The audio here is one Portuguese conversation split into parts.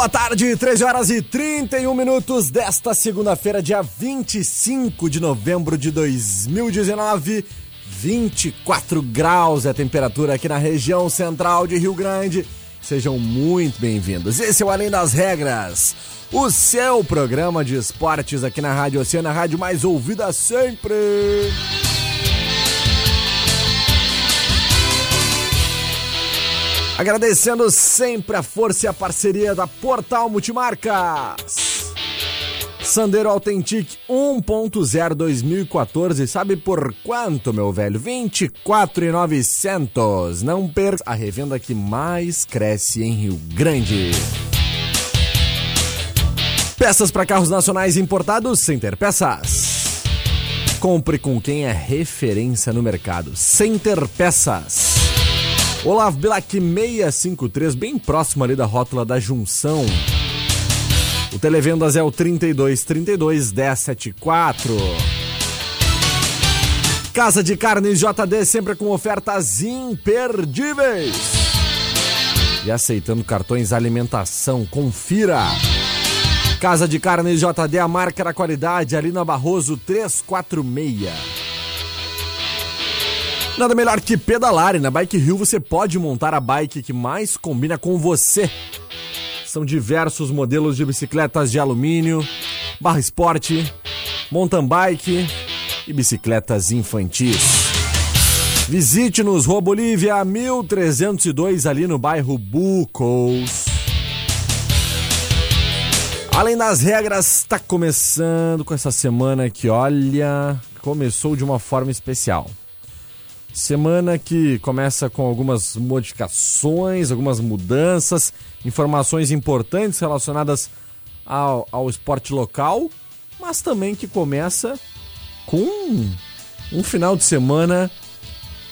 Boa tarde, 13 horas e 31 minutos desta segunda-feira, dia 25 de novembro de 2019. 24 graus é a temperatura aqui na região central de Rio Grande. Sejam muito bem-vindos. Esse é o Além das Regras, o seu programa de esportes aqui na Rádio Oceana, a rádio mais ouvida sempre. Agradecendo sempre a força e a parceria da Portal Multimarcas. Sandero Authentic 1.0 2014, sabe por quanto, meu velho? 24,900. Não perca a revenda que mais cresce em Rio Grande. Peças para carros nacionais importados, Center Peças. Compre com quem é referência no mercado. Center Peças. Olavo Bilac 653, bem próximo ali da rótula da junção. O Televendas é o 3232 1074. Casa de Carnes JD sempre com ofertas imperdíveis. E aceitando cartões alimentação, confira. Casa de Carnes JD, a marca da qualidade, ali na Barroso 346. Nada melhor que pedalar e na Bike Rio você pode montar a bike que mais combina com você. São diversos modelos de bicicletas de alumínio, barra esporte, mountain bike e bicicletas infantis. Visite-nos Rua Bolívia 1302 ali no bairro Bucos. Além das regras, está começando com essa semana que, olha, começou de uma forma especial. Semana que começa com algumas modificações, algumas mudanças, informações importantes relacionadas ao, ao esporte local, mas também que começa com um final de semana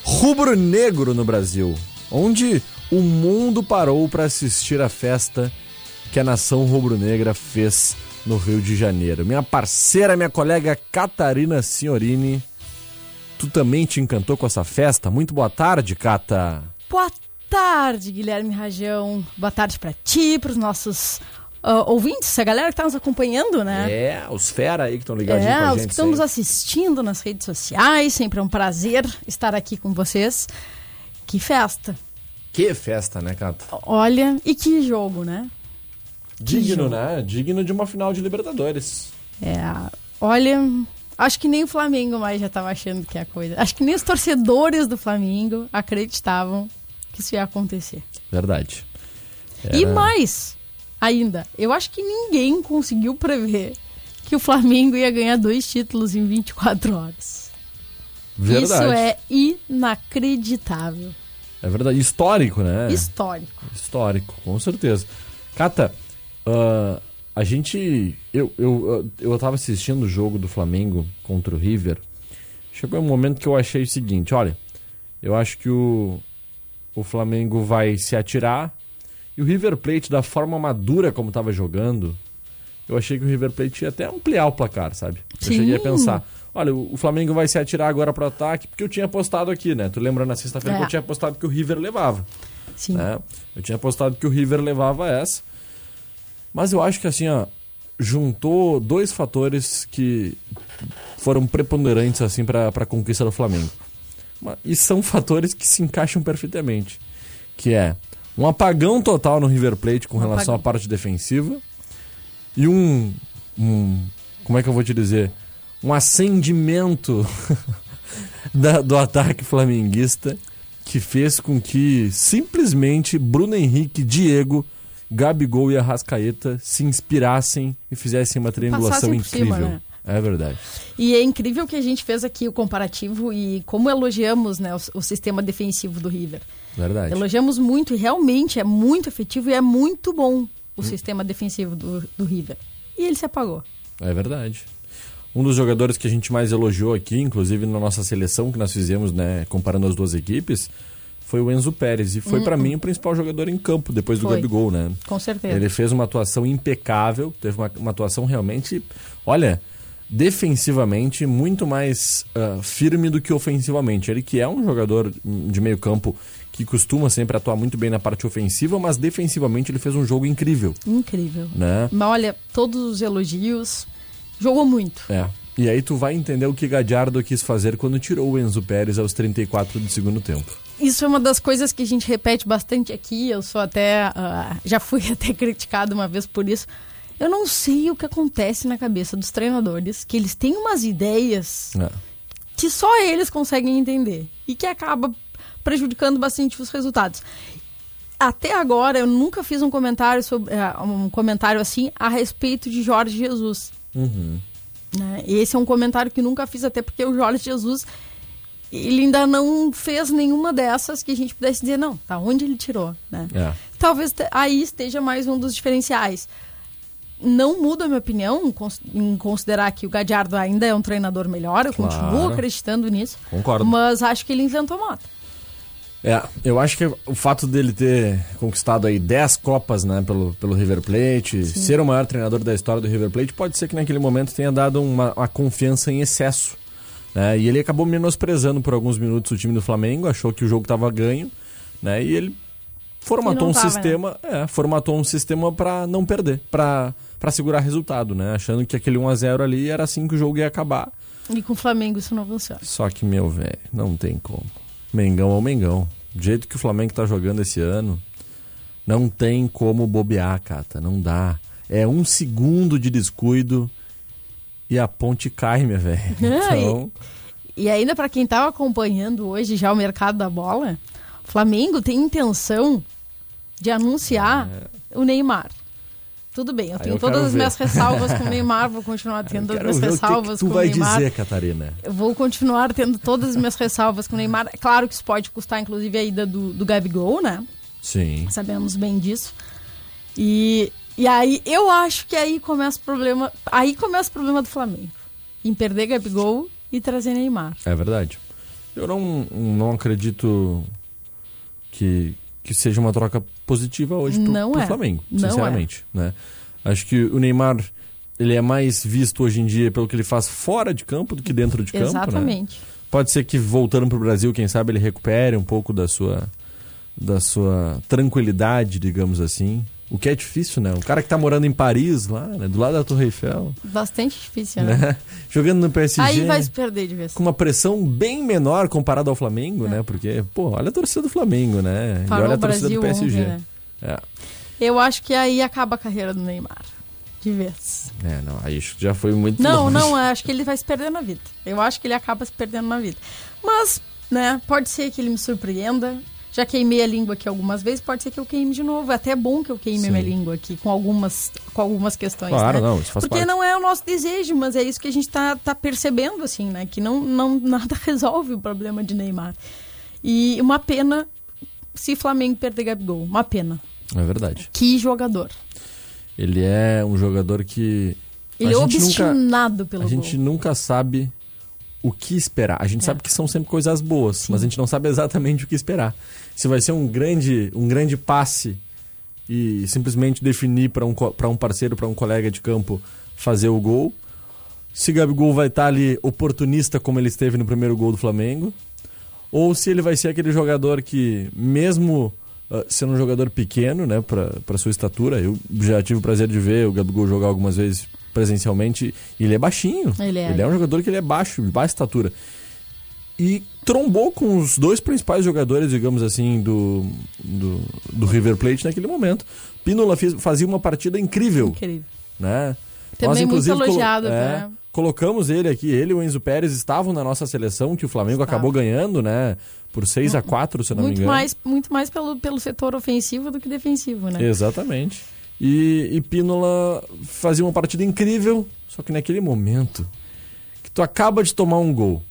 rubro-negro no Brasil, onde o mundo parou para assistir a festa que a nação rubro-negra fez no Rio de Janeiro. Minha parceira, minha colega Catarina Signorini Tu também te encantou com essa festa? Muito boa tarde, Cata. Boa tarde, Guilherme Rajão. Boa tarde para ti, para os nossos uh, ouvintes, a galera que está nos acompanhando, né? É, os fera aí que estão ligadinhos é, com a os gente. que estão nos assistindo nas redes sociais. Sempre é um prazer estar aqui com vocês. Que festa. Que festa, né, Cata? Olha, e que jogo, né? Digno, jogo. né? Digno de uma final de Libertadores. É, olha, acho que nem o Flamengo mais já estava achando que é a coisa. Acho que nem os torcedores do Flamengo acreditavam que isso ia acontecer. Verdade. E Era- mais ainda, eu acho que ninguém conseguiu prever que o Flamengo ia ganhar dois títulos em 24 horas. Verdade. Isso é inacreditável. É verdade. Histórico, né? Histórico. Histórico, com certeza. Cata, ah, a gente. Eu, eu, eu tava assistindo o jogo do Flamengo contra o River. Chegou um momento que eu achei o seguinte: olha, eu acho que o, o Flamengo vai se atirar. E o River Plate, da forma madura como tava jogando, eu achei que o River Plate ia até ampliar o placar, sabe? Eu Sim. cheguei a pensar. Olha, o o Flamengo vai se atirar agora pro ataque, porque eu tinha apostado aqui, né? Tu lembra na sexta-feira É. que eu tinha apostado que o River levava Sim. né? Eu tinha apostado que o River levava essa. Mas eu acho que assim, ó, juntou dois fatores que foram preponderantes assim para a conquista do Flamengo. E são fatores que se encaixam perfeitamente, que é um apagão total no River Plate com Um relação à apagão. parte defensiva e um um como é que eu vou te dizer? Um acendimento da, do ataque flamenguista que fez com que simplesmente Bruno Henrique, Diego, Gabigol e Arrascaeta se inspirassem e fizessem uma triangulação incrível. Cima, né? É verdade. E é incrível que a gente fez aqui o comparativo e como elogiamos né, o, o sistema defensivo do River. Verdade. Elogiamos muito e realmente é muito efetivo e é muito bom o hum. sistema defensivo do, do River. E ele se apagou. É verdade. Um dos jogadores que a gente mais elogiou aqui, inclusive na nossa seleção que nós fizemos, né, comparando as duas equipes, foi o Enzo Pérez. E foi, hum, para mim, o principal jogador em campo, depois do foi. Gabigol, né? Com certeza. Ele fez uma atuação impecável, teve uma, uma atuação realmente, olha, defensivamente muito mais uh, firme do que ofensivamente. Ele que é um jogador de meio campo que costuma sempre atuar muito bem na parte ofensiva, mas defensivamente ele fez um jogo incrível. Incrível. Né? Mas olha, todos os elogios Jogou muito. É. E aí tu vai entender o que Gadiardo quis fazer quando tirou o Enzo Pérez aos 34 do segundo tempo. Isso é uma das coisas que a gente repete bastante aqui. Eu sou até. Uh, já fui até criticado uma vez por isso. Eu não sei o que acontece na cabeça dos treinadores, que eles têm umas ideias é. que só eles conseguem entender e que acaba prejudicando bastante os resultados. Até agora eu nunca fiz um comentário sobre uh, um comentário assim a respeito de Jorge Jesus. Uhum. Né? Esse é um comentário que nunca fiz, até porque o Jorge Jesus ele ainda não fez nenhuma dessas que a gente pudesse dizer, não, tá onde ele tirou, né? É. Talvez aí esteja mais um dos diferenciais. Não muda a minha opinião em considerar que o Gadiardo ainda é um treinador melhor, eu claro. continuo acreditando nisso. Concordo. Mas acho que ele inventou moto. É, eu acho que o fato dele ter conquistado aí 10 Copas, né, pelo, pelo River Plate, Sim. ser o maior treinador da história do River Plate, pode ser que naquele momento tenha dado uma, uma confiança em excesso. Né? E ele acabou menosprezando por alguns minutos o time do Flamengo, achou que o jogo estava ganho, né? E ele formatou um tava, né? sistema, né? é, formatou um sistema para não perder, para para segurar resultado, né? Achando que aquele 1 a 0 ali era assim que o jogo ia acabar. E com o Flamengo isso não funciona. Só que meu velho, não tem como. Mengão ao Mengão. Do jeito que o Flamengo tá jogando esse ano, não tem como bobear, Cata. Não dá. É um segundo de descuido e a ponte cai, minha velha. Então... E, e ainda para quem tava acompanhando hoje já o mercado da bola, o Flamengo tem intenção de anunciar é... o Neymar. Tudo bem, eu tenho eu todas as ver. minhas ressalvas com o Neymar, vou continuar tendo as minhas ressalvas que que com o Neymar. tu vai dizer, Catarina? Eu vou continuar tendo todas as minhas ressalvas com o Neymar. É claro que isso pode custar, inclusive, a ida do, do Gabigol, né? Sim. Sabemos bem disso. E, e aí, eu acho que aí começa o problema. Aí começa o problema do Flamengo. Em perder Gabigol e trazer Neymar. É verdade. Eu não, não acredito que, que seja uma troca positiva hoje pro, não pro é. Flamengo, não sinceramente. É. Né? Acho que o Neymar ele é mais visto hoje em dia pelo que ele faz fora de campo do que dentro de campo. Né? Exatamente. Né? Pode ser que voltando para o Brasil, quem sabe ele recupere um pouco da sua, da sua tranquilidade, digamos assim. O que é difícil, né? O cara que tá morando em Paris, lá, né? Do lado da Torre Eiffel. Bastante difícil, né? né? Jogando no PSG. Aí vai se perder de vez. Com uma pressão bem menor comparado ao Flamengo, é. né? Porque, pô, olha a torcida do Flamengo, né? Parou e olha a torcida Brasil do PSG. Né? é. Eu acho que aí acaba a carreira do Neymar. De vez. É, não, aí já foi muito Não, longe. não, acho que ele vai se perder na vida. Eu acho que ele acaba se perdendo na vida. Mas, né, pode ser que ele me surpreenda. Já queimei a língua aqui algumas vezes, pode ser que eu queime de novo. É até bom que eu queime Sim. minha língua aqui com algumas, com algumas questões. Claro, né? não, isso faz Porque parte. não é o nosso desejo, mas é isso que a gente está tá percebendo, assim, né? Que não, não, nada resolve o problema de Neymar. E uma pena se Flamengo perder Gabigol. Uma pena. É verdade. Que jogador. Ele é um jogador que. Ele é obstinado nunca, pelo A gente gol. nunca sabe o que esperar. A gente é. sabe que são sempre coisas boas, Sim. mas a gente não sabe exatamente o que esperar. Se vai ser um grande, um grande passe e simplesmente definir para um, um parceiro, para um colega de campo fazer o gol. Se Gabigol vai estar tá ali oportunista como ele esteve no primeiro gol do Flamengo. Ou se ele vai ser aquele jogador que, mesmo uh, sendo um jogador pequeno, né, para sua estatura, eu já tive o prazer de ver o Gabigol jogar algumas vezes presencialmente, ele é baixinho. Ele é. Ele é um jogador que ele é baixo, de baixa estatura. E trombou com os dois principais jogadores, digamos assim, do, do, do River Plate naquele momento. Pinola fez, fazia uma partida incrível. Incrível. Né? Também muito elogiado. Colo é, né? Colocamos ele aqui, ele e o Enzo Pérez estavam na nossa seleção, que o Flamengo Estava. acabou ganhando, né? Por 6 a 4 se não muito me engano. Mais, muito mais pelo, pelo setor ofensivo do que defensivo, né? Exatamente. E, e Pínola fazia uma partida incrível, só que naquele momento que tu acaba de tomar um gol,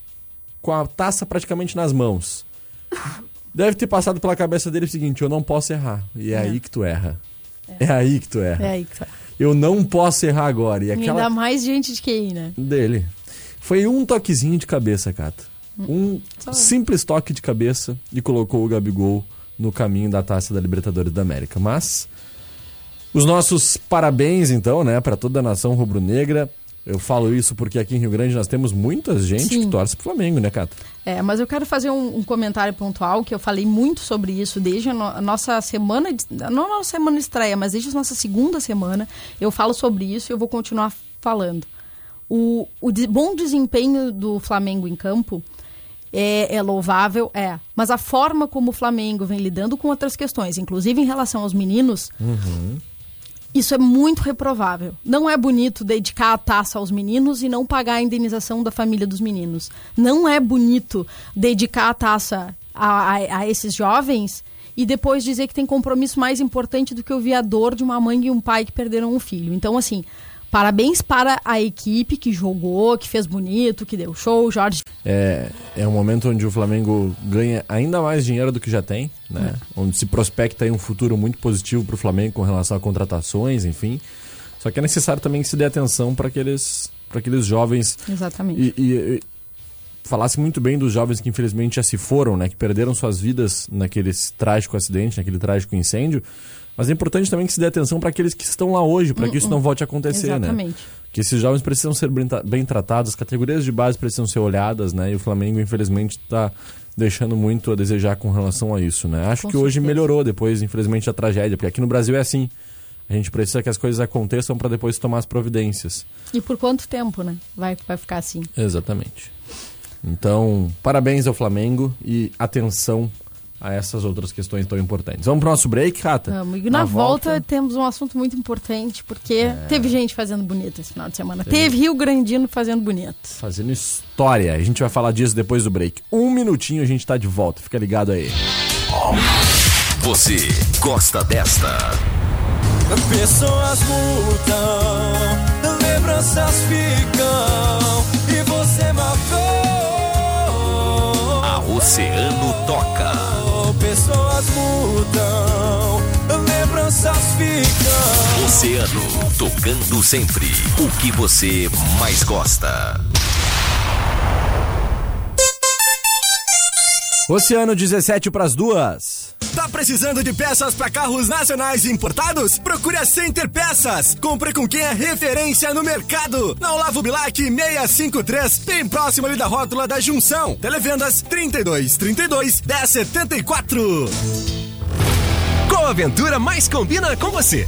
com a taça praticamente nas mãos, deve ter passado pela cabeça dele o seguinte: eu não posso errar. E é, é. aí que tu erra. É. é. aí que tu erra. É aí que tu erra. Eu não posso errar agora. E aquela... Ainda mais gente de QI, né? Dele. Foi um toquezinho de cabeça, Cata. Um simples toque de cabeça e colocou o Gabigol no caminho da taça da Libertadores da América. Mas os nossos parabéns, então, né, para toda a nação rubro-negra. Eu falo isso porque aqui em Rio Grande nós temos muita gente Sim. que torce pro Flamengo, né, Cata? É, mas eu quero fazer um, um, comentário pontual que eu falei muito sobre isso desde a, no, a nossa semana, de, não a nossa semana de estreia, mas desde a nossa segunda semana. Eu falo sobre isso e eu vou continuar falando. O, o de, bom desempenho do Flamengo em campo é, é, louvável, é. Mas a forma como o Flamengo vem lidando com outras questões, inclusive em relação aos meninos, uhum. Isso é muito reprovável. Não é bonito dedicar a taça aos meninos e não pagar a indenização da família dos meninos. Não é bonito dedicar a taça a, a, a esses jovens e depois dizer que tem compromisso mais importante do que o viador de uma mãe e um pai que perderam um filho. Então, assim, Parabéns para a equipe que jogou, que fez bonito, que deu show, Jorge. É, é um momento onde o Flamengo ganha ainda mais dinheiro do que já tem, né? É. Onde se prospecta um futuro muito positivo para o Flamengo com relação a contratações, enfim. Só que é necessário também que se dê atenção para aqueles, aqueles jovens. Exatamente. E, e, e, falasse muito bem dos jovens que infelizmente já se foram, né? Que perderam suas vidas naquele trágico acidente, naquele trágico incêndio. Mas é importante também que se dê atenção para aqueles que estão lá hoje, para que isso não volte a acontecer, né? Exatamente. né? Que esses jovens precisam ser bem tratados, as categorias de base precisam ser olhadas, né? E o Flamengo, infelizmente, está deixando muito a desejar com relação a isso, né? Acho com que certeza. hoje melhorou depois, infelizmente, da tragédia, porque aqui no Brasil é assim. A gente precisa que as coisas aconteçam para depois tomar as providências. E por quanto tempo, né? Vai, vai ficar assim. Exatamente. Então, parabéns ao Flamengo e atenção a essas outras questões tão importantes. Vamos para o nosso break, Rata? Vamos. E na, na volta, volta, temos um assunto muito importante, porque é... teve gente fazendo bonito esse final de semana. Teve... teve Rio Grandino fazendo bonito. Fazendo história. A gente vai falar disso depois do break. Um minutinho a gente está de volta. Fica ligado aí. Você gosta desta? Pessoas mudam, lembranças ficam e você marcou. A Oceano toca pessoas mudam, lembranças ficam. Oceano, tocando sempre o que você mais gosta. Oceano 17 para as duas. Tá precisando de peças para carros nacionais importados? Procure a Center Peças. Compre com quem é referência no mercado. Na Olavo Bilac 653, bem próximo ali da rótula da Junção. Televendas 32 32 1074. Qual aventura mais combina com você?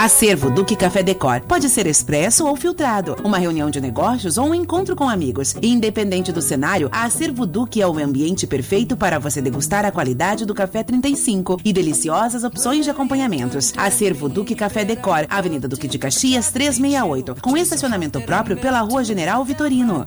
Acervo Duque Café Decor. Pode ser expresso ou filtrado, uma reunião de negócios ou um encontro com amigos. Independente do cenário, a Acervo Duque é o ambiente perfeito para você degustar a qualidade do café 35 e deliciosas opções de acompanhamentos. Acervo Duque Café Decor, Avenida Duque de Caxias 368, com estacionamento próprio pela Rua General Vitorino.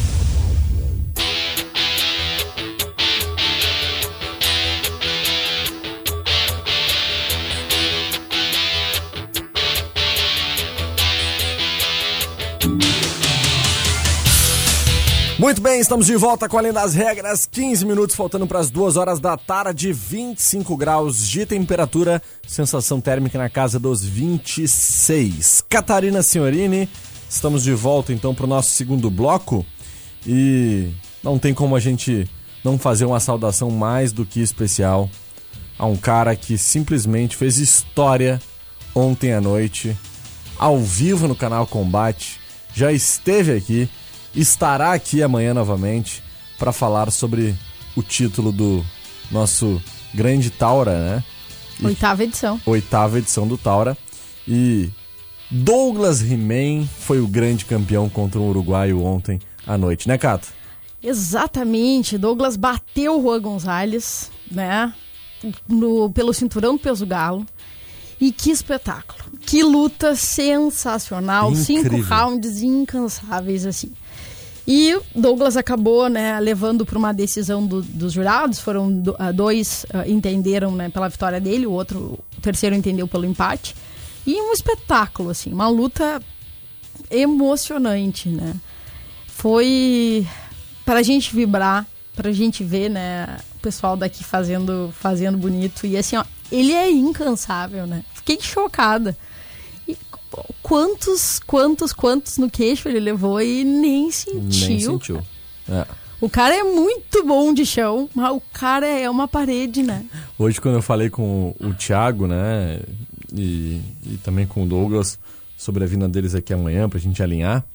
Muito bem, estamos de volta com Além das Regras. 15 minutos faltando para as 2 horas da tarde, 25 graus de temperatura, sensação térmica na casa dos 26. Catarina Senhorini, estamos de volta então para o nosso segundo bloco e não tem como a gente não fazer uma saudação mais do que especial a um cara que simplesmente fez história ontem à noite, ao vivo no canal Combate, já esteve aqui estará aqui amanhã novamente para falar sobre o título do nosso grande Taura, né? E oitava edição. Oitava edição do Taura. E Douglas Rimen foi o grande campeão contra o uruguaio ontem à noite, né, Cato? Exatamente. Douglas bateu o Juan Gonzalez, né? No, pelo cinturão do peso galo. E que espetáculo. Que luta sensacional. Incrível. Cinco rounds incansáveis, assim. E Douglas acabou né, levando para uma decisão do, dos jurados. Foram do, uh, dois uh, entenderam né, pela vitória dele, o outro, o terceiro entendeu pelo empate. E um espetáculo, assim, uma luta emocionante, né? Foi para a gente vibrar, para a gente ver, né, o pessoal daqui fazendo, fazendo bonito. E assim, ó, ele é incansável, né? Fiquei chocada quantos, quantos, quantos no queixo ele levou e nem sentiu. Nem sentiu. É. O cara é muito bom de chão, mas o cara é uma parede, né? Hoje, quando eu falei com o Thiago, né, e, e também com o Douglas sobre a vinda deles aqui amanhã pra gente alinhar,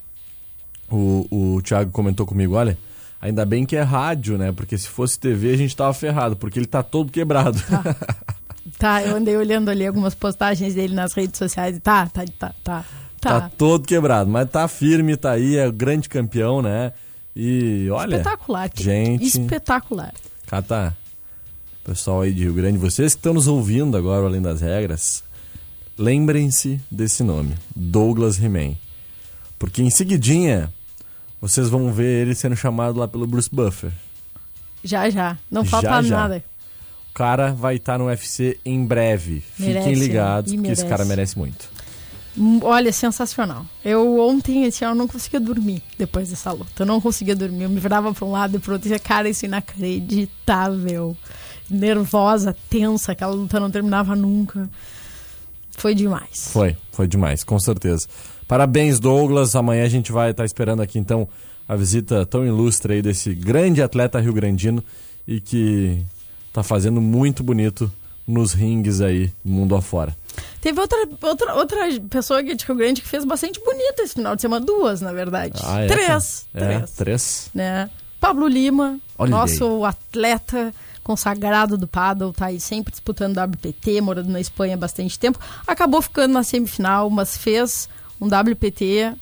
o, o Thiago comentou comigo: olha, ainda bem que é rádio, né? Porque se fosse TV a gente tava ferrado, porque ele tá todo quebrado. Tá. Tá, eu andei olhando ali algumas postagens dele nas redes sociais tá, tá, tá, tá. Tá, tá todo quebrado, mas tá firme, tá aí, é o grande campeão, né? E olha. Espetacular, gente. Espetacular. Cata, pessoal aí de Rio Grande, vocês que estão nos ouvindo agora, além das regras, lembrem-se desse nome: Douglas He-Man. Porque em seguidinha vocês vão ver ele sendo chamado lá pelo Bruce Buffer. Já, já. Não falta já, já. nada cara vai estar tá no UFC em breve. Merece, Fiquem ligados, porque merece. esse cara merece muito. Hum, olha, sensacional. Eu ontem, assim, eu não conseguia dormir depois dessa luta. Eu não conseguia dormir. Eu me virava para um lado e pro outro. E, cara, isso é inacreditável. Nervosa, tensa. Aquela luta não terminava nunca. Foi demais. Foi, foi demais, com certeza. Parabéns, Douglas. Amanhã a gente vai estar tá esperando aqui, então, a visita tão ilustre aí desse grande atleta rio-grandino e que tá fazendo muito bonito nos rings aí, mundo afora. Teve outra, outra, outra pessoa aqui de Rio Grande que fez bastante bonito esse final de semana. Duas, na verdade. Ah, é? Três. É, três. três. Né? Pablo Lima, Olha nosso aí. atleta consagrado do paddle, tá aí sempre disputando WPT, morando na Espanha há bastante tempo. Acabou ficando na semifinal, mas fez um WPT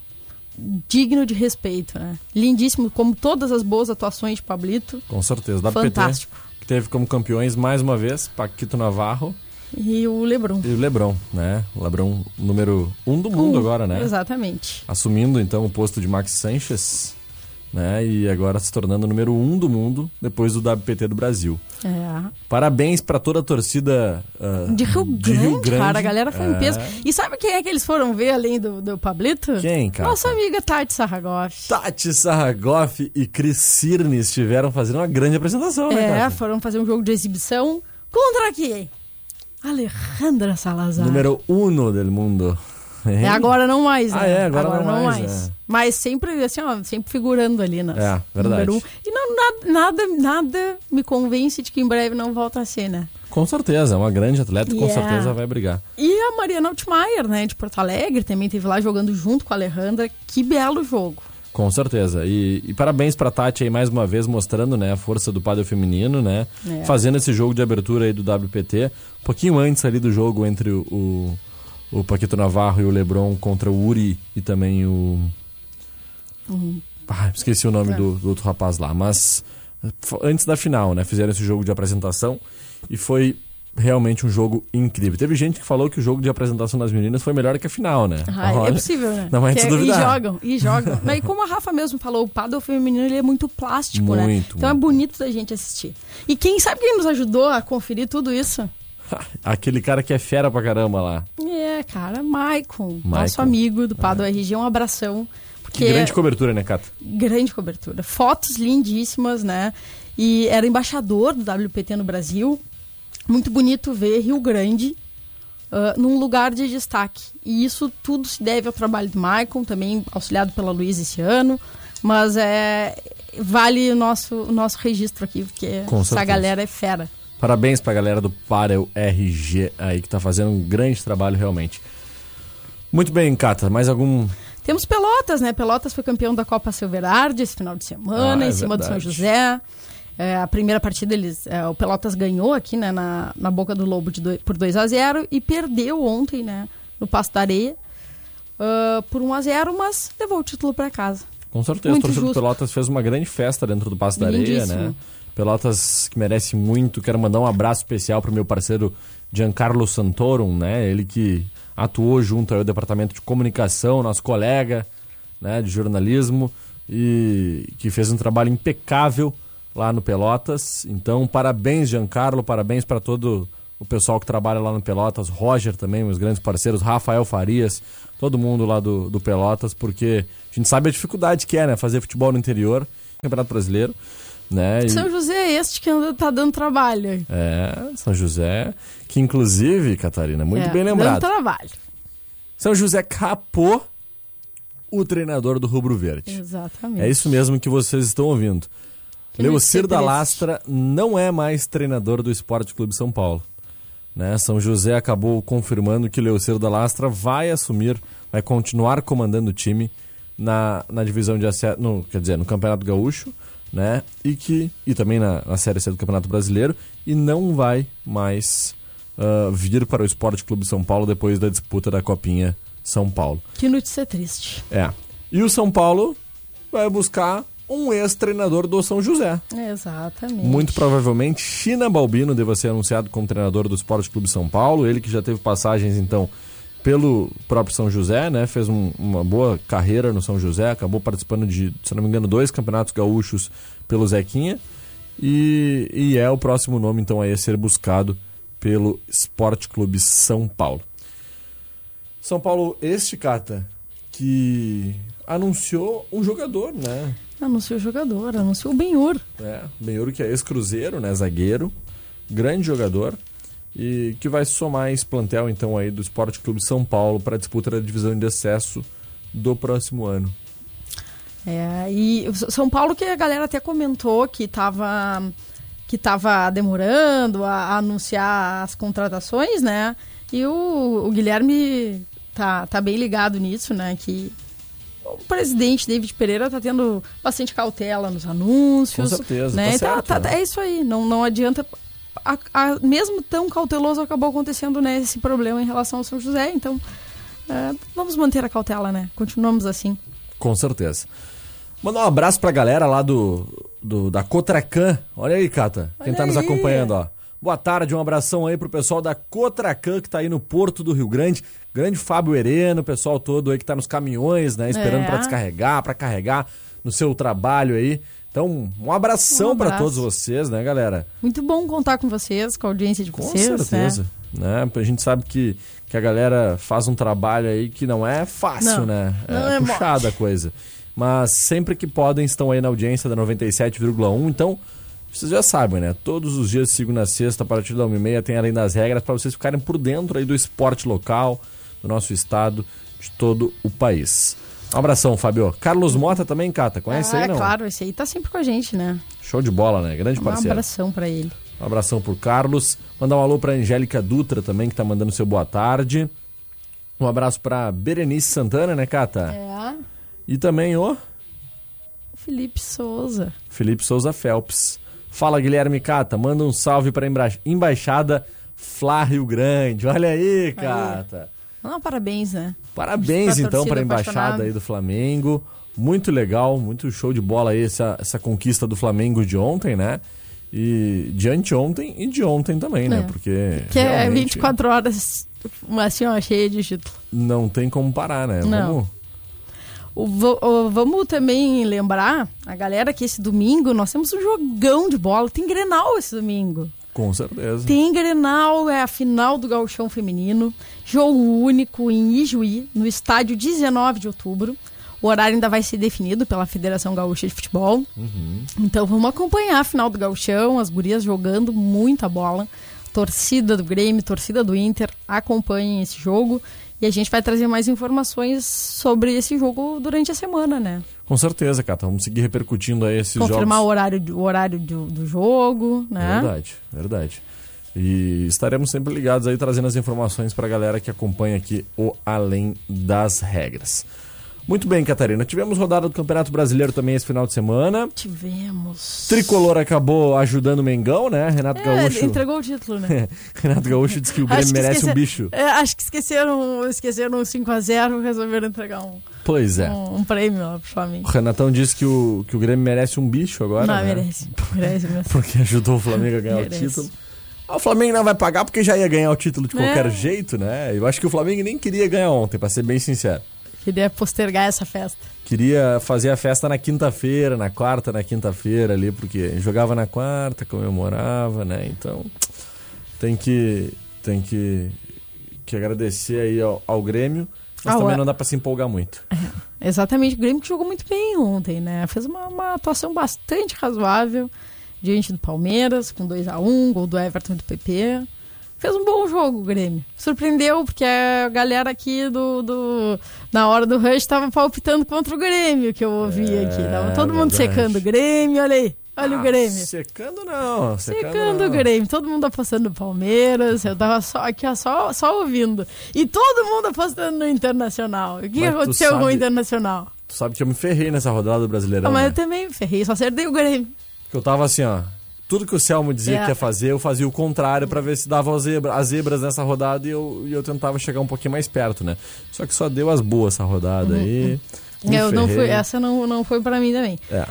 digno de respeito, né? Lindíssimo, como todas as boas atuações de Pablito. Com certeza. WPT, Fantástico que teve como campeões mais uma vez Paquito Navarro. E o Lebron. E o Lebron, né? O Lebron número um do mundo um, agora, né? Exatamente. Assumindo então o posto de Max Sanchez, né? E agora se tornando o número um do mundo depois do WPT do Brasil. É. Parabéns para toda a torcida uh, de, Rio Grande, de, Rio Grande, cara. A galera foi é. em peso. E sabe quem é que eles foram ver além do, do Pablito? Quem, cara? Nossa amiga Tati Sarragoff. Tati Sarragoff e Cris Cirne estiveram fazendo uma grande apresentação, né, É, foram fazer um jogo de exibição contra quem? Alejandra Salazar. Número uno del mundo. É agora não mais, né? Ah, é, agora, agora não, não, mais. mais. É. Mas sempre, assim, ó, sempre figurando ali, né? É, verdade. Um. E não, nada, nada, nada me convence de que em breve não volta a ser, né? Com certeza, é uma grande atleta, com certeza vai brigar. E a Mariana Altmaier, né, de Porto Alegre, também teve lá jogando junto com a Alejandra. Que belo jogo. Com certeza. E, e parabéns pra Tati aí mais uma vez mostrando né, a força do padre feminino, né? É. Fazendo esse jogo de abertura aí do WPT. Um pouquinho antes ali do jogo entre o, o o Paquito Navarro e o Lebron contra o Uri e também o. Uhum. Ah, esqueci o nome é. do, do, outro rapaz lá. Mas antes da final, né? Fizeram esse jogo de apresentação e foi realmente um jogo incrível. Teve gente que falou que o jogo de apresentação das meninas foi melhor que a final, né? Ah, é Olha, é possível, né? Não é de duvidar. E jogam, e jogam. e como a Rafa mesmo falou, o paddle feminino ele é muito plástico, né? muito, né? Então é muito. é bonito da gente assistir. E quem sabe quem nos ajudou a conferir tudo isso? Aquele cara que é fera pra caramba lá. Cara, Maicon, nosso amigo do Pado é. RG, um abração. porque... Que grande cobertura, né, Cata? grande cobertura. Fotos lindíssimas, né? E era embaixador do WPT no Brasil. Muito bonito ver Rio Grande uh, num lugar de destaque. E isso tudo se deve ao trabalho do Maicon, também auxiliado pela Luísa esse ano. Mas é, vale o nosso, o nosso registro aqui, porque Com essa certeza. galera é fera. Parabéns pra galera do Parel RG aí que tá fazendo um grande trabalho realmente. Muito bem, Cata, mais algum. Temos Pelotas, né? Pelotas foi campeão da Copa Silverard esse final de semana, Ah, é em cima do São verdade. José. É, a primeira partida, eles, é, o Pelotas ganhou aqui, né, na, na boca do Lobo de doi- por 2 a 0 e perdeu ontem, né, no Passo da Areia, ah, por 1 a 0 mas levou o título para casa. Com certeza, Muito o torcedor do. Pelotas fez uma grande festa dentro do Passo da Areia, né? Pelotas que merece muito. Quero mandar um abraço especial pro meu parceiro Giancarlo Santorum, né? Ele que atuou junto ao departamento de comunicação, nosso colega, né, de jornalismo e que fez um trabalho impecável lá no Pelotas. Então, parabéns Giancarlo, parabéns para todo o pessoal que trabalha lá no Pelotas, Roger também, meus grandes parceiros, Rafael Farias, todo mundo lá do, do Pelotas, porque a gente sabe a dificuldade que é, né, fazer futebol no interior, Campeonato Brasileiro, né? e- São José é este que anda, tá dando trabalho. é, São José, que inclusive, Catarina, muito É, bem Dando lembrado. trabalho. São José capou o treinador do Rubro Verde. Exatamente. É isso mesmo que vocês estão ouvindo. Que Leocir da. Lastra não é mais treinador do Esporte Clube São Paulo. Né? São José acabou confirmando que Leocir da Lastra vai assumir, vai continuar comandando o time na, na divisão de acesso, no, quer dizer, no Campeonato Gaúcho, né? E que e também na, na Série C do Campeonato Brasileiro e não vai mais ah, vir para o Esporte Clube São Paulo depois da disputa da Copinha São Paulo. Que notícia triste. É. E o São Paulo vai buscar um ex-treinador do São José. Exatamente. Muito provavelmente China Balbino deva ser anunciado como treinador do Esporte Clube São Paulo. Ele que já teve passagens, então, pelo próprio São José, né? Fez um- uma boa carreira no São José, acabou participando de, se não me engano, dois campeonatos gaúchos pelo Zequinha. E, e é o próximo nome, então, aí a ser buscado pelo Esporte Clube São Paulo. São Paulo, este Cata, que anunciou um jogador, né? Anunciou o jogador, anunciou o Benhur. É, Benhur que é ex-cruzeiro, né? Zagueiro, grande jogador e que vai somar esse plantel então aí do Esporte Clube São Paulo para a disputa da divisão de acesso do próximo ano. É, e São Paulo que a galera até comentou que estava que tava demorando a, anunciar as contratações, né? E o, o Guilherme tá, tá bem ligado nisso, né? Que o presidente David Pereira tá tendo bastante cautela nos anúncios. Com certeza, né? tá E tá- certo, tá- né? É isso aí, não, não adianta. A- a- mesmo tão cauteloso acabou acontecendo né, esse problema em relação ao São José, então é, vamos manter a cautela, né? Continuamos assim. Com certeza. Mandar um abraço pra galera lá do, do da Cotracan. Olha aí, Cata, quem Olha tá nos aí. acompanhando, ó. Boa tarde, um abração aí pro pessoal da Cotracan que tá aí no Porto do Rio Grande. Grande Fábio Hereno, o pessoal todo aí que tá nos caminhões, né, esperando É. pra descarregar, pra carregar no seu trabalho aí. Então, um abração Um abraço. todos vocês, né, galera? Muito bom contar com vocês, com a audiência de Com vocês. certeza. Né? A gente sabe que, que a galera faz um trabalho aí que não é fácil, Não, né? não é é puxada a coisa. Mas sempre que podem, estão aí na audiência da 97,1. Então, vocês já sabem, né? Todos os dias, segunda a sexta, a partir da 1h30, tem além das regras para vocês ficarem por dentro aí do esporte local, do nosso estado, de todo o país. Um abração, Fabio. Carlos Mota também, Cata. Conhece ah, aí, não? claro, esse aí tá sempre com a gente, né? Show de bola, né? Grande Um parceiro. abração pra ele. Um abração pro Carlos. Mandar um alô pra Angélica Dutra também, que tá mandando seu boa tarde. Um abraço pra Berenice Santana, né, Cata? É. E também o Felipe Souza. Felipe Souza Phelps. Fala, Guilherme Cata. Manda um salve pra embra... Embaixada Flá Rio Grande. Olha aí, Cata. Não, parabéns, né? Parabéns, Pra então, torcida pra Embaixada apaixonada. aí do Flamengo. Muito legal, muito show de bola aí essa, essa conquista do Flamengo de ontem, né? E de anteontem e de ontem também, né? É. Porque Que é realmente 24 horas, assim, ó, cheia de título. não tem como parar, né? Não. Vamos... O, o- vamos também lembrar, a galera, que esse domingo nós temos um jogão de bola. Tem Grenal esse domingo. Com certeza. Tem Grenal, é a final do Gauchão Feminino. Jogo único em Ijuí, no estádio 19 de outubro. O horário ainda vai ser definido pela Federação Gaúcha de Futebol. Uhum. Então vamos acompanhar a final do Gauchão, as gurias jogando muita bola. Torcida do Grêmio, torcida do Inter, acompanhem esse jogo. E a gente vai trazer mais informações sobre esse jogo durante a semana, né? Com certeza, Cata. Vamos seguir repercutindo aí esses Confirmar jogos. o horário, o horário do, do jogo, né? Verdade, verdade. E estaremos sempre ligados aí trazendo as informações pra galera que acompanha aqui o Além das Regras. Muito bem, Catarina. Tivemos rodada do Campeonato Brasileiro também esse final de semana. Tivemos. Tricolor acabou ajudando o Mengão, né? Renato É, Gaúcho. entregou o título, né? Renato Gaúcho disse que o Grêmio que merece um bicho. É, acho que esqueceram, esqueceram o 5x0 resolveram entregar um, Pois é. um, um prêmio lá pro O Flamengo. Renatão disse que o, que o Grêmio merece um bicho agora. Não, né? merece. Merece mesmo. Porque ajudou o Flamengo a ganhar Merece. o título. Ah, O Flamengo não vai pagar porque já ia ganhar o título de É. qualquer jeito, né? Eu acho que o Flamengo nem queria ganhar ontem, pra ser bem sincero. Queria postergar essa festa. Queria fazer a festa na quinta-feira, na quarta, na quinta-feira ali, porque jogava na quarta, comemorava, né? Então, tem que tem que, que agradecer aí ao, ao Grêmio, mas Ah, também não dá pra se empolgar muito. Exatamente, o Grêmio jogou muito bem ontem, né? Fez uma, uma atuação bastante razoável diante do Palmeiras, com 2 a 1 gol do Everton e do PP. Fez um bom jogo o Grêmio. Surpreendeu, porque a galera aqui do, do na hora do Rush tava palpitando contra o Grêmio, que eu ouvi É, aqui. Tava todo mundo verdade. secando o Grêmio, olha aí. Olha o Grêmio. Ah, Secando não, secando, Secando não. o Grêmio, todo mundo apostando no Palmeiras, eu tava só aqui, ó, só, só ouvindo. E todo mundo apostando no Internacional. O que Mas aconteceu com o sabe- Internacional? Tu sabe que eu me ferrei nessa rodada do Brasileirão, Ah, mas né? eu também me ferrei, só acertei o Grêmio. Eu tava assim, ó. Tudo que o Selmo dizia É. que ia fazer, eu fazia o contrário pra ver se dava as, zebra, as zebras nessa rodada e eu, e eu tentava chegar um pouquinho mais perto, né? Só que só deu as boas essa rodada aí. Uhum. eu não fui, essa não, não foi pra mim também. É.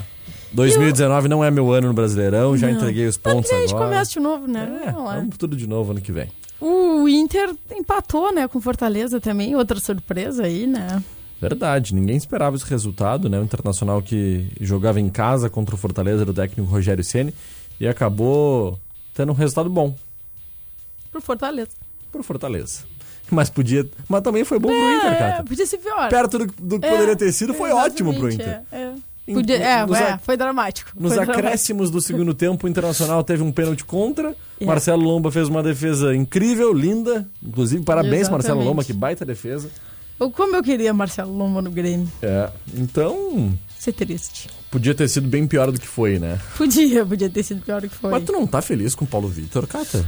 2019 não é meu ano no Brasileirão, já Não. entreguei os pontos que vem a gente agora. começa de novo, né? É, Vamos vamos tudo de novo ano que vem. O Inter empatou, né, com Fortaleza também, outra surpresa aí, né? Verdade, ninguém esperava esse resultado, né? O Internacional que jogava em casa contra o Fortaleza do técnico Rogério Ceni e acabou tendo um resultado bom Pro Fortaleza. pro Fortaleza. Mas podia, mas também foi bom pro Inter, É, cara. podia ser pior. Perto do, do que É, poderia ter sido, foi exatamente, ótimo pro Inter. É, é. Podia- é, nos é, foi dramático. Nos foi dramático. acréscimos do segundo tempo, o Internacional teve um pênalti contra. É. Marcelo Lomba fez uma defesa incrível, linda. Inclusive, parabéns, Marcelo Exatamente. Lomba, que baita defesa. Eu- Como eu queria Marcelo Lomba no Grêmio. É, então, Ser triste. podia ter sido bem pior do que foi, né? Podia, podia ter sido pior do que foi. Mas tu não tá feliz com o Paulo Vitor, Cata?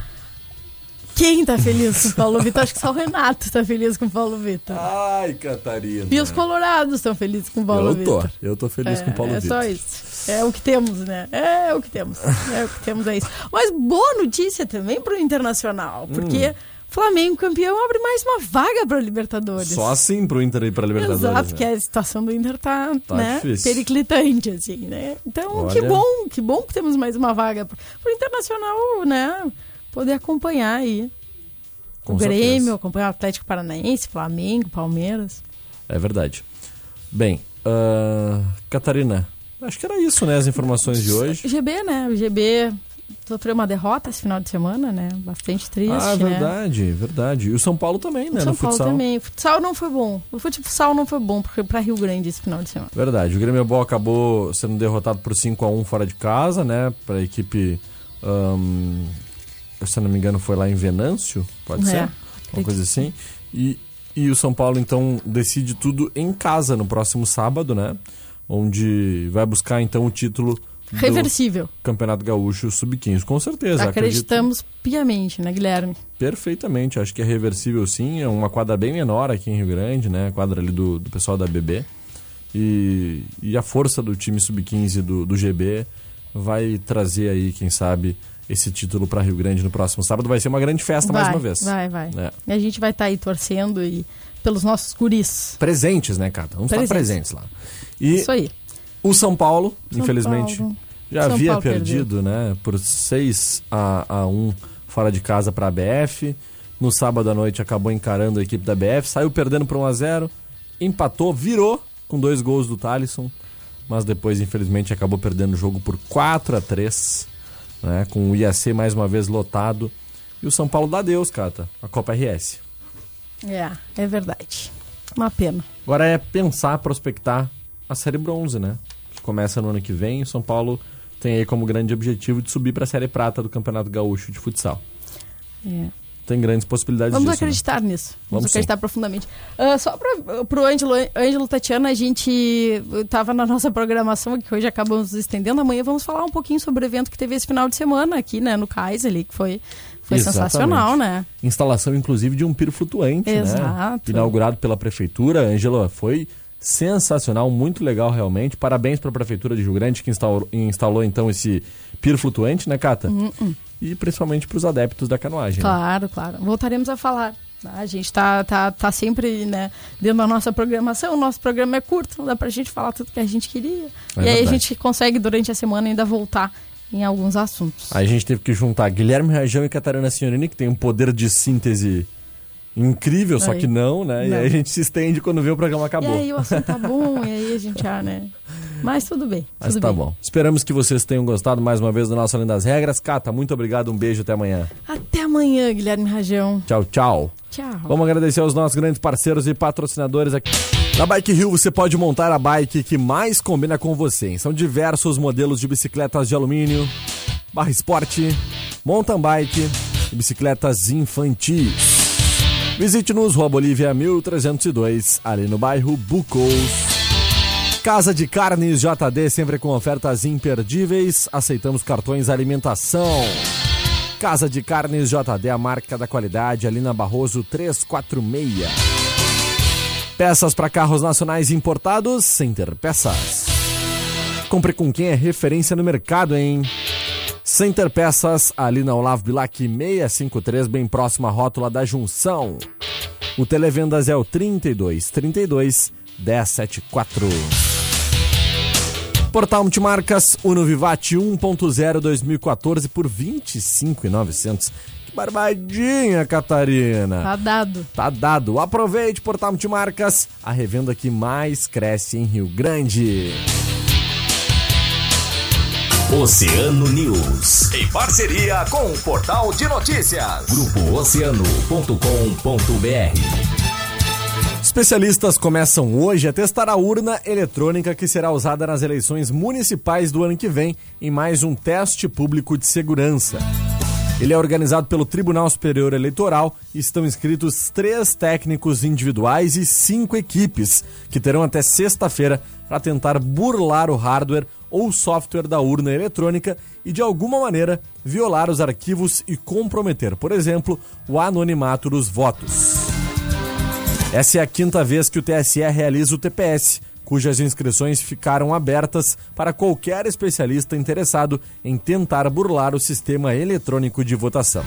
Quem tá feliz com o Paulo Vitor? Acho que só o Renato tá feliz com o Paulo Vitor. Ai, Catarina. E os colorados estão felizes com o Paulo Eu tô, Vitor. eu tô feliz É, com o Paulo é Vitor. só isso. É o que temos, né? É o que temos. É o que temos, é isso. Mas boa notícia também pro Internacional, porque Hum. Flamengo campeão abre mais uma vaga pra Libertadores. Só assim pro Inter ir pra Libertadores. Exato, né? que a situação do Inter tá, Tá né, difícil. periclitante, assim, né? Então, Olha. que bom, que bom que temos mais uma vaga pro, pro Internacional, né? Poder acompanhar aí Com o Grêmio, certeza. acompanhar o Atlético Paranaense, Flamengo, Palmeiras. É verdade. Bem, ah, Catarina, acho que era isso, né? As informações de hoje. GB, né? O GB sofreu uma derrota esse final de semana, né? Bastante triste, Ah, né? verdade, verdade. E o São Paulo também, né? São no Paulo futsal. também. O futsal não foi bom. O futsal não foi bom porque para Rio Grande esse final de semana. Verdade. O Grêmio Ball acabou sendo derrotado por 5 a 1 fora de casa, né? Pra equipe. ahn, se não me engano, foi lá em Venâncio, pode É, ser? Uma acredito coisa assim. E, e o São Paulo, então, decide tudo em casa no próximo sábado, né? Onde vai buscar, então, o título Reversível. Campeonato Gaúcho Sub-15. Com certeza. acredito Acreditamos piamente, né, Guilherme? Perfeitamente, acho que é reversível sim. É uma quadra bem menor aqui em Rio Grande, né? A quadra ali do, do pessoal da BB. E, e a força do time sub-15 do, do GB vai trazer aí, quem sabe, esse título para Rio Grande no próximo sábado. Vai ser uma grande festa vai, mais uma vez. Vai, vai. É. E a gente vai estar aí torcendo e pelos nossos guris. Presentes, né, Cata? Vamos estar Presentes. presentes lá. E Isso aí. O São Paulo, São infelizmente, Paulo. já São havia Paulo perdido, né, por 6 a, a 1 fora de casa para a BF. No sábado à noite acabou encarando a equipe da BF, saiu perdendo por 1 a 0, empatou, virou com dois gols do Thalisson, mas depois infelizmente acabou perdendo o jogo por 4 a 3, né, com o IAC mais uma vez lotado. E o São Paulo dá Deus, Cata, a Copa RS. É, é verdade. Uma pena. Agora é pensar, prospectar a Série Bronze, né? Começa no ano que vem. O São Paulo tem aí como grande objetivo de subir para a Série Prata do Campeonato Gaúcho de Futsal. É. Tem grandes possibilidades Vamos disso. né? acreditar nisso. Vamos, Vamos sim. acreditar profundamente. Ah, só para pro Ângelo, Ângelo Tatiana, a gente estava na nossa programação, que hoje acabamos nos estendendo. Amanhã vamos falar um pouquinho sobre o evento que teve esse final de semana aqui, né, no Cais ali, que foi, foi Exatamente. sensacional, né? Instalação, inclusive, de um piro flutuante, né? Exato. Inaugurado pela Prefeitura. Ângela, foi sensacional, muito legal realmente. Parabéns para a Prefeitura de Rio Grande que instalou, instalou então esse piro flutuante, né, Cata? E principalmente para os adeptos da canoagem. né? Claro, claro. Voltaremos a falar. tá? A gente tá, tá, tá sempre né, dentro da nossa programação. O nosso programa é curto, não dá pra gente falar tudo que a gente queria. É e aí a gente consegue, durante a semana, ainda voltar em alguns assuntos. Aí a gente teve que juntar Guilherme Rajão e Catarina Signorini, que tem um poder de síntese incrível, só Aí. que não, né? E Não. aí a gente se estende quando vê o programa acabou. E aí o assunto tá bom, e aí a gente já, né? Mas tudo bem. Mas tudo tá bem. bom. Esperamos que vocês tenham gostado mais uma vez do nosso Além das Regras. Cata, muito obrigado, um beijo, até amanhã. Até amanhã, Guilherme Rajão. Tchau, tchau. Tchau. Vamos agradecer aos nossos grandes parceiros e patrocinadores aqui. Na Bike Rio você pode montar a bike que mais combina com você. São diversos modelos de bicicletas de alumínio, barra esporte, mountain bike e bicicletas infantis. Visite-nos, Rua Bolívia 1302, ali no bairro Bucos. Casa de Carnes JD, sempre com ofertas imperdíveis. Aceitamos cartões alimentação. Casa de Carnes JD, a marca da qualidade, ali na Barroso 346. Peças para carros nacionais importados, Center Peças. Compre com quem é referência no mercado, hein? Center Peças, ali na Olavo Bilac 653, bem próximo à rótula da Junção. O Televendas é o 32 32 1074. Portal Multimarcas Uno Vivati 1.0 2014 por 25.900. Que barbadinha, Catarina. Tá dado. Tá dado. Aproveite Portal Multimarcas, a revenda que mais cresce em Rio Grande. Oceano News. Em parceria com o Portal de Notícias. Grupo Oceano.com.br. Especialistas começam hoje a testar a urna eletrônica que será usada nas eleições municipais do ano que vem em mais um teste público de segurança. Ele é organizado pelo Tribunal Superior Eleitoral e estão inscritos três técnicos individuais e cinco equipes, que terão até sexta-feira para tentar burlar o hardware ou software da urna eletrônica e, de alguma maneira, violar os arquivos e comprometer, por exemplo, o anonimato dos votos. Essa é a quinta vez que o TSE realiza o TPS, cujas inscrições ficaram abertas para qualquer especialista interessado em tentar burlar o sistema eletrônico de votação.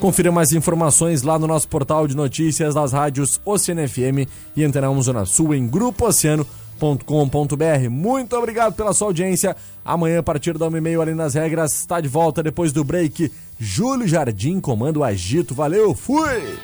Confira mais informações lá no nosso portal de notícias das rádios Oceano FM e Antena 1 Zona Sul em grupooceano.com.br. Muito obrigado pela sua audiência. Amanhã, a partir da 1h30, além das regras, está de volta depois do break. Júlio Jardim comanda o agito. Valeu, fui!